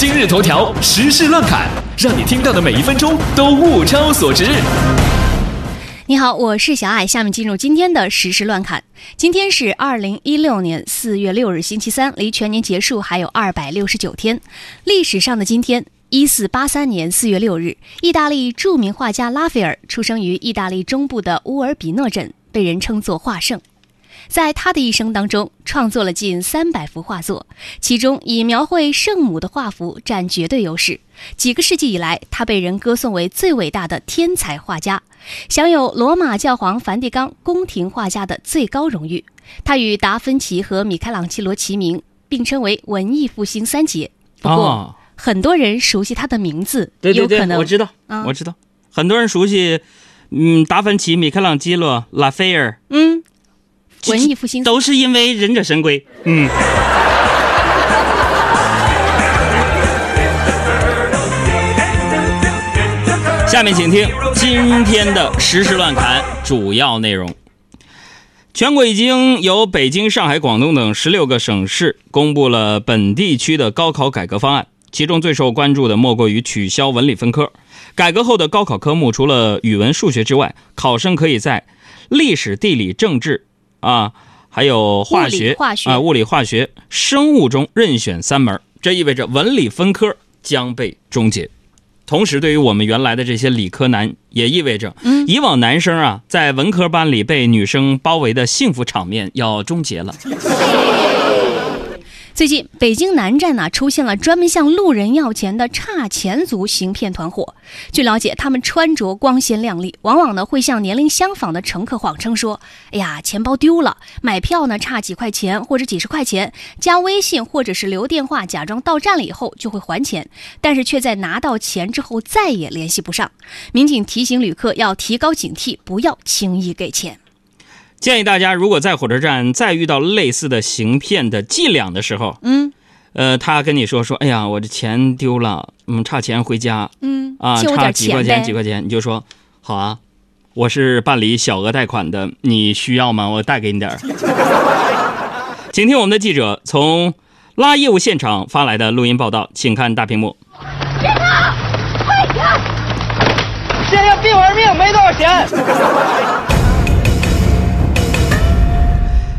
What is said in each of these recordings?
今日头条时事乱侃，让你听到的每一分钟都物超所值。你好，我是小爱，下面进入今天的时事乱侃。今天是二零一六年四月六日，星期三，离全年结束还有二百六十九天。历史上的今天，一四八三年四月六日，意大利著名画家拉斐尔出生于意大利中部的乌尔比诺镇，被人称作画圣。在他的一生当中，创作了近三百幅画作，其中以描绘圣母的画幅占绝对优势。几个世纪以来，他被人歌颂为最伟大的天才画家，享有罗马教皇梵蒂冈宫廷画家的最高荣誉。他与达芬奇和米开朗基罗齐名，并称为文艺复兴三杰。不过，很多人熟悉他的名字，对对对，我知道，我知道，很多人熟悉，嗯，达芬奇、米开朗基罗、拉斐尔，嗯。文艺复兴都是因为忍者神龟。嗯。下面请听今天的时事乱侃主要内容。全国已经有北京、上海、广东等十六个省市公布了本地区的高考改革方案，其中最受关注的莫过于取消文理分科。改革后的高考科目除了语文、数学之外，考生可以在历史、地理、政治。啊，还有化学啊，物理、化学、生物中任选三门，这意味着文理分科将被终结。同时，对于我们原来的这些理科男，也意味着，以往男生啊在文科班里被女生包围的幸福场面要终结了。最近，北京南站呢出现了专门向路人要钱的差钱族行骗团伙。据了解，他们穿着光鲜亮丽，往往呢会向年龄相仿的乘客谎称说：“哎呀，钱包丢了，买票呢差几块钱或者几十块钱，加微信或者是留电话，假装到站了以后就会还钱。”但是却在拿到钱之后再也联系不上。民警提醒旅客要提高警惕，不要轻易给钱。建议大家，如果在火车站再遇到类似的行骗的伎俩的时候，嗯，呃，他跟你说说，哎呀，我这钱丢了，嗯，差钱回家，嗯，啊，差几块钱几块钱，你就说，好啊，我是办理小额贷款的，你需要吗？我贷给你点儿。请听我们的记者从拉业务现场发来的录音报道，请看大屏幕。快点！现在病玩命，没多少钱。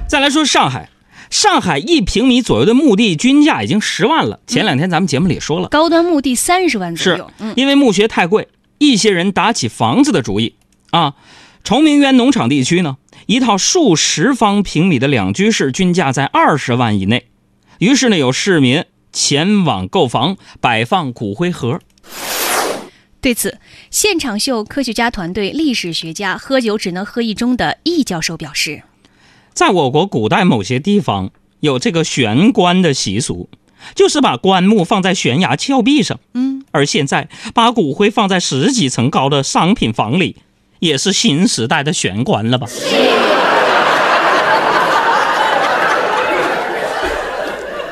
再来说上海，上海一平米左右的墓地均价已经十万了。前两天咱们节目里也说了，高端墓地三十万左右。是，因为墓穴太贵，一些人打起房子的主意啊。崇明园农场地区呢，一套数十方平米的两居室均价在二十万以内。于是呢，有市民前往购房，摆放骨灰盒。对此，现场秀科学家团队历史学家喝酒只能喝一盅的易教授表示。在我国古代某些地方有这个悬棺的习俗，就是把棺木放在悬崖峭壁上。嗯，而现在把骨灰放在十几层高的商品房里，也是新时代的悬棺了吧？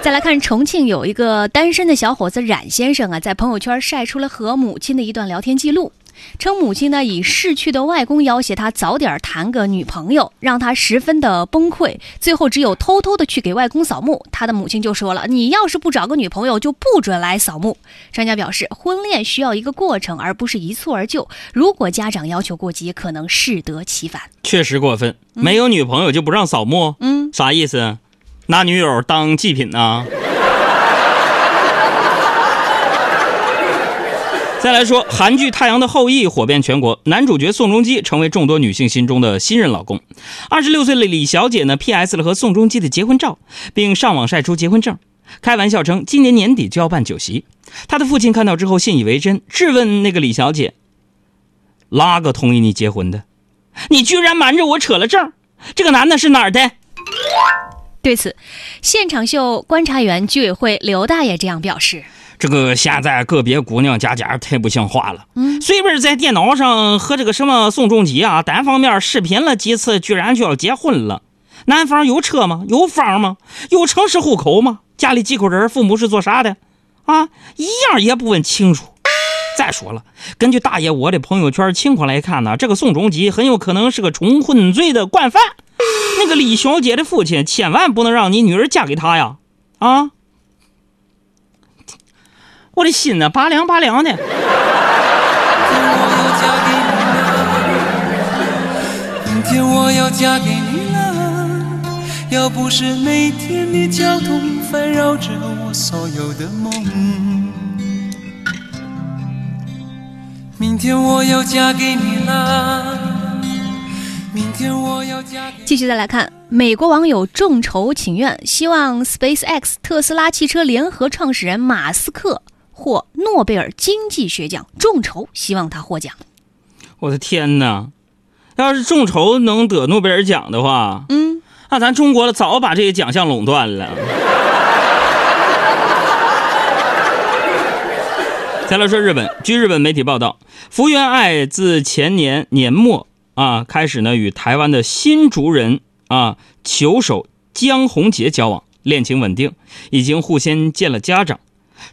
再来看重庆有一个单身的小伙子冉先生啊，在朋友圈晒出了和母亲的一段聊天记录。称母亲呢以逝去的外公要挟他早点谈个女朋友，让他十分的崩溃。最后只有偷偷的去给外公扫墓。他的母亲就说了：“你要是不找个女朋友，就不准来扫墓。”专家表示，婚恋需要一个过程，而不是一蹴而就。如果家长要求过急，可能适得其反。确实过分，没有女朋友就不让扫墓？嗯，啥意思？拿女友当祭品呢？再来说，韩剧《太阳的后裔》火遍全国，男主角宋仲基成为众多女性心中的新任老公。二十六岁的李小姐呢，P.S. 了和宋仲基的结婚照，并上网晒出结婚证，开玩笑称今年年底就要办酒席。他的父亲看到之后信以为真，质问那个李小姐：“哪个同意你结婚的？你居然瞒着我扯了证，这个男的是哪儿的？”对此，现场秀观察员居委会刘大爷这样表示。这个现在个别姑娘家家太不像话了，嗯，随便在电脑上和这个什么宋仲基啊单方面视频了几次，居然就要结婚了。男方有车吗？有房吗？有城市户口吗？家里几口人？父母是做啥的？啊，一样也不问清楚。再说了，根据大爷我的朋友圈情况来看呢，这个宋仲基很有可能是个重婚罪的惯犯。那个李小姐的父亲千万不能让你女儿嫁给他呀！啊。我的心呢，拔凉拔凉的。明天我要嫁给你了，要不是每天的交通烦扰着我所有的梦。明天我要嫁给你了，明天我要嫁给。继续再来看，美国网友众筹请愿，希望 SpaceX 特斯拉汽车联合创始人马斯克获诺贝尔经济学奖，众筹希望他获奖。我的天哪！要是众筹能得诺贝尔奖的话，嗯，那咱中国早把这些奖项垄断了。再来说日本，据日本媒体报道，福原爱自前年年末啊开始呢，与台湾的新竹人啊球手江宏杰交往，恋情稳定，已经互先见了家长，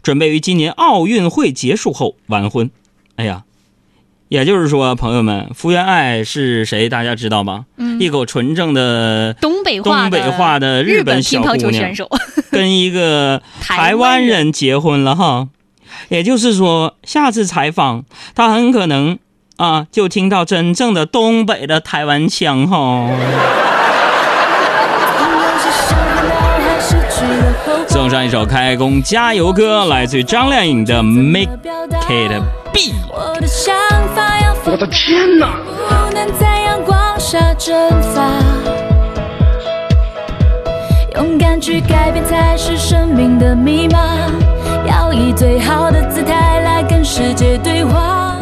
准备于今年奥运会结束后完婚。哎呀！也就是说，朋友们，福原爱是谁？大家知道吗？嗯一口纯正的东北话东北话的日本乒乓小姑娘球选手，跟一个 台湾人结婚了哈。也就是说，下次采访他很可能啊，就听到真正的东北的台湾腔哈。送上一首开工加油歌，来自于张靓颖的《Make It Be》。我的想法要我的天哪！不能在阳光下蒸发，勇敢去改变才是生命的密码。要以最好的姿态来跟世界对话。